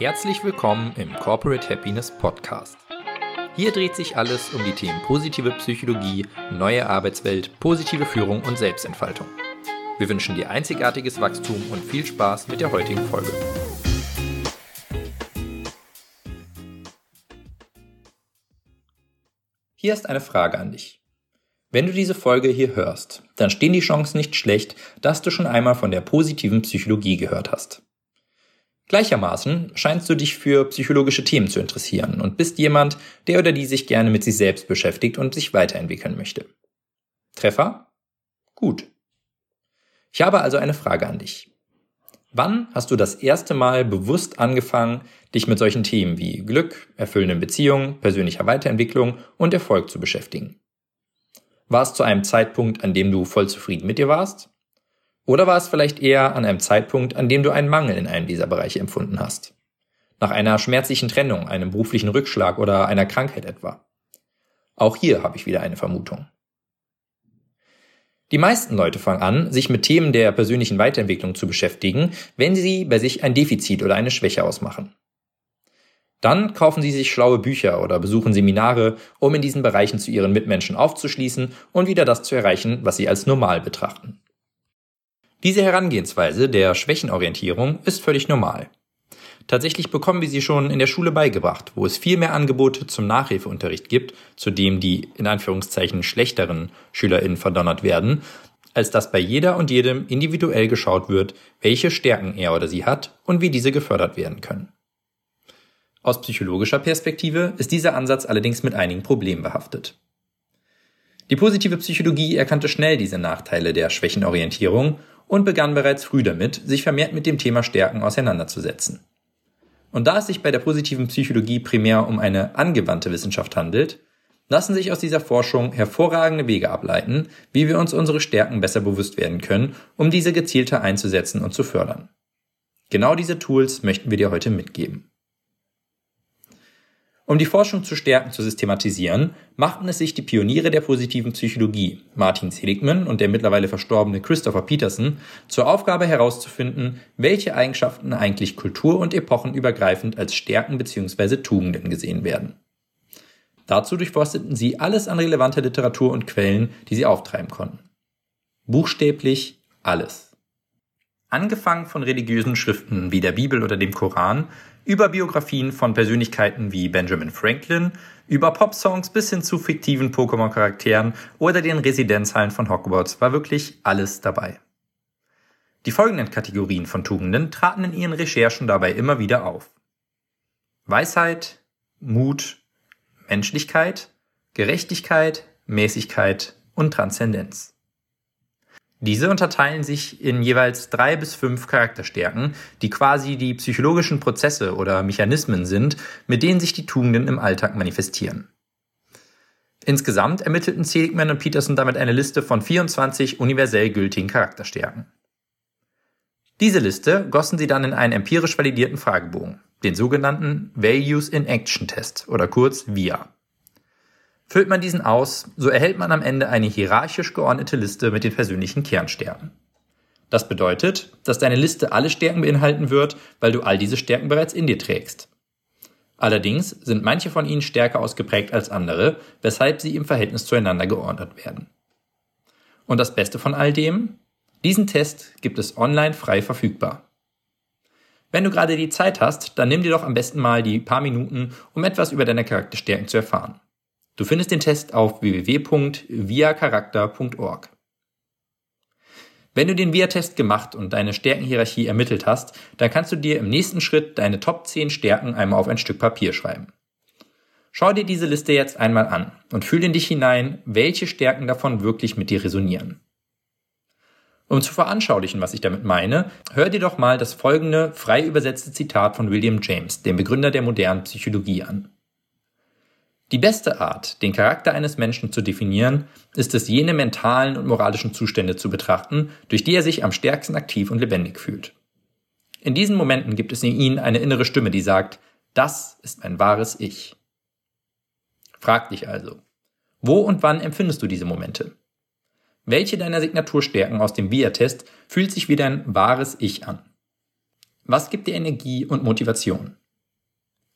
Herzlich willkommen im Corporate Happiness Podcast. Hier dreht sich alles um die Themen positive Psychologie, neue Arbeitswelt, positive Führung und Selbstentfaltung. Wir wünschen dir einzigartiges Wachstum und viel Spaß mit der heutigen Folge. Hier ist eine Frage an dich. Wenn du diese Folge hier hörst, dann stehen die Chancen nicht schlecht, dass du schon einmal von der positiven Psychologie gehört hast. Gleichermaßen scheinst du dich für psychologische Themen zu interessieren und bist jemand, der oder die sich gerne mit sich selbst beschäftigt und sich weiterentwickeln möchte. Treffer? Gut. Ich habe also eine Frage an dich. Wann hast du das erste Mal bewusst angefangen, dich mit solchen Themen wie Glück, erfüllenden Beziehungen, persönlicher Weiterentwicklung und Erfolg zu beschäftigen? War es zu einem Zeitpunkt, an dem du voll zufrieden mit dir warst? Oder war es vielleicht eher an einem Zeitpunkt, an dem du einen Mangel in einem dieser Bereiche empfunden hast? Nach einer schmerzlichen Trennung, einem beruflichen Rückschlag oder einer Krankheit etwa? Auch hier habe ich wieder eine Vermutung. Die meisten Leute fangen an, sich mit Themen der persönlichen Weiterentwicklung zu beschäftigen, wenn sie bei sich ein Defizit oder eine Schwäche ausmachen. Dann kaufen sie sich schlaue Bücher oder besuchen Seminare, um in diesen Bereichen zu ihren Mitmenschen aufzuschließen und wieder das zu erreichen, was sie als normal betrachten. Diese Herangehensweise der Schwächenorientierung ist völlig normal. Tatsächlich bekommen wir sie schon in der Schule beigebracht, wo es viel mehr Angebote zum Nachhilfeunterricht gibt, zu dem die in Anführungszeichen schlechteren SchülerInnen verdonnert werden, als dass bei jeder und jedem individuell geschaut wird, welche Stärken er oder sie hat und wie diese gefördert werden können. Aus psychologischer Perspektive ist dieser Ansatz allerdings mit einigen Problemen behaftet. Die positive Psychologie erkannte schnell diese Nachteile der Schwächenorientierung und begann bereits früh damit, sich vermehrt mit dem Thema Stärken auseinanderzusetzen. Und da es sich bei der positiven Psychologie primär um eine angewandte Wissenschaft handelt, lassen sich aus dieser Forschung hervorragende Wege ableiten, wie wir uns unsere Stärken besser bewusst werden können, um diese gezielter einzusetzen und zu fördern. Genau diese Tools möchten wir dir heute mitgeben. Um die Forschung zu stärken zu systematisieren, machten es sich die Pioniere der positiven Psychologie, Martin Seligman und der mittlerweile verstorbene Christopher Peterson, zur Aufgabe herauszufinden, welche Eigenschaften eigentlich kultur- und epochenübergreifend als Stärken bzw. Tugenden gesehen werden. Dazu durchforsteten sie alles an relevanter Literatur und Quellen, die sie auftreiben konnten. Buchstäblich alles. Angefangen von religiösen Schriften wie der Bibel oder dem Koran über Biografien von Persönlichkeiten wie Benjamin Franklin, über Popsongs bis hin zu fiktiven Pokémon-Charakteren oder den Residenzhallen von Hogwarts war wirklich alles dabei. Die folgenden Kategorien von Tugenden traten in ihren Recherchen dabei immer wieder auf. Weisheit, Mut, Menschlichkeit, Gerechtigkeit, Mäßigkeit und Transzendenz. Diese unterteilen sich in jeweils drei bis fünf Charakterstärken, die quasi die psychologischen Prozesse oder Mechanismen sind, mit denen sich die Tugenden im Alltag manifestieren. Insgesamt ermittelten Seligman und Peterson damit eine Liste von 24 universell gültigen Charakterstärken. Diese Liste gossen sie dann in einen empirisch validierten Fragebogen, den sogenannten Values in Action Test oder kurz VIA. Füllt man diesen aus, so erhält man am Ende eine hierarchisch geordnete Liste mit den persönlichen Kernstärken. Das bedeutet, dass deine Liste alle Stärken beinhalten wird, weil du all diese Stärken bereits in dir trägst. Allerdings sind manche von ihnen stärker ausgeprägt als andere, weshalb sie im Verhältnis zueinander geordnet werden. Und das Beste von all dem? Diesen Test gibt es online frei verfügbar. Wenn du gerade die Zeit hast, dann nimm dir doch am besten mal die paar Minuten, um etwas über deine Charakterstärken zu erfahren. Du findest den Test auf www.viacharakter.org. Wenn du den VIA-Test gemacht und deine Stärkenhierarchie ermittelt hast, dann kannst du dir im nächsten Schritt deine Top 10 Stärken einmal auf ein Stück Papier schreiben. Schau dir diese Liste jetzt einmal an und fühl in dich hinein, welche Stärken davon wirklich mit dir resonieren. Um zu veranschaulichen, was ich damit meine, hör dir doch mal das folgende frei übersetzte Zitat von William James, dem Begründer der modernen Psychologie, an. Die beste Art, den Charakter eines Menschen zu definieren, ist es, jene mentalen und moralischen Zustände zu betrachten, durch die er sich am stärksten aktiv und lebendig fühlt. In diesen Momenten gibt es in ihnen eine innere Stimme, die sagt, das ist mein wahres Ich. Frag dich also, wo und wann empfindest du diese Momente? Welche deiner Signaturstärken aus dem VIA-Test fühlt sich wie dein wahres Ich an? Was gibt dir Energie und Motivation?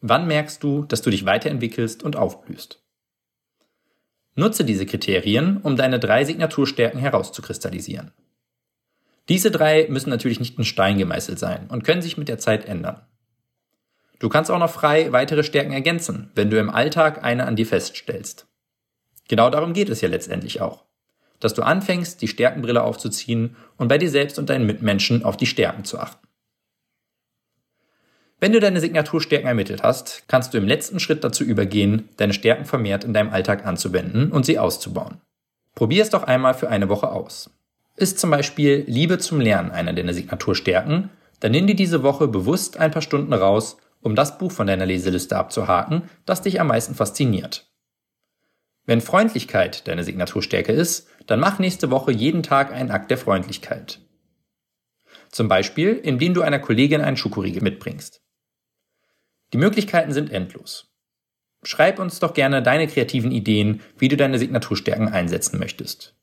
Wann merkst du, dass du dich weiterentwickelst und aufblühst? Nutze diese Kriterien, um deine drei Signaturstärken herauszukristallisieren. Diese drei müssen natürlich nicht in Stein gemeißelt sein und können sich mit der Zeit ändern. Du kannst auch noch frei weitere Stärken ergänzen, wenn du im Alltag eine an dir feststellst. Genau darum geht es ja letztendlich auch. Dass du anfängst, die Stärkenbrille aufzuziehen und bei dir selbst und deinen Mitmenschen auf die Stärken zu achten. Wenn du deine Signaturstärken ermittelt hast, kannst du im letzten Schritt dazu übergehen, deine Stärken vermehrt in deinem Alltag anzuwenden und sie auszubauen. Probier es doch einmal für eine Woche aus. Ist zum Beispiel Liebe zum Lernen einer deiner Signaturstärken, dann nimm dir diese Woche bewusst ein paar Stunden raus um das Buch von deiner Leseliste abzuhaken, das dich am meisten fasziniert. Wenn Freundlichkeit deine Signaturstärke ist, dann mach nächste Woche jeden Tag einen Akt der Freundlichkeit. Zum Beispiel, indem du einer Kollegin einen Schokoriegel mitbringst. Die Möglichkeiten sind endlos. Schreib uns doch gerne deine kreativen Ideen, wie du deine Signaturstärken einsetzen möchtest.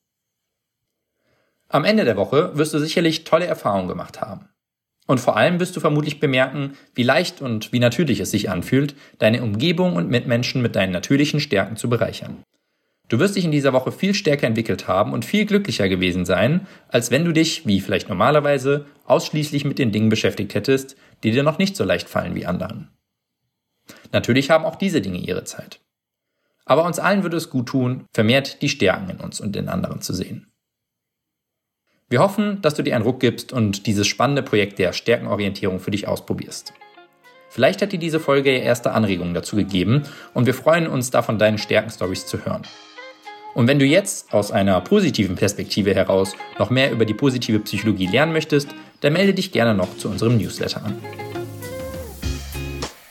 Am Ende der Woche wirst du sicherlich tolle Erfahrungen gemacht haben. Und vor allem wirst du vermutlich bemerken, wie leicht und wie natürlich es sich anfühlt, deine Umgebung und Mitmenschen mit deinen natürlichen Stärken zu bereichern. Du wirst dich in dieser Woche viel stärker entwickelt haben und viel glücklicher gewesen sein, als wenn du dich, wie vielleicht normalerweise, ausschließlich mit den Dingen beschäftigt hättest, die dir noch nicht so leicht fallen wie anderen. Natürlich haben auch diese Dinge ihre Zeit. Aber uns allen würde es gut tun, vermehrt die Stärken in uns und in anderen zu sehen. Wir hoffen, dass du dir einen Ruck gibst und dieses spannende Projekt der Stärkenorientierung für dich ausprobierst. Vielleicht hat dir diese Folge erste Anregungen dazu gegeben und wir freuen uns, davon deinen Stärkenstories zu hören. Und wenn du jetzt aus einer positiven Perspektive heraus noch mehr über die positive Psychologie lernen möchtest, dann melde dich gerne noch zu unserem Newsletter an.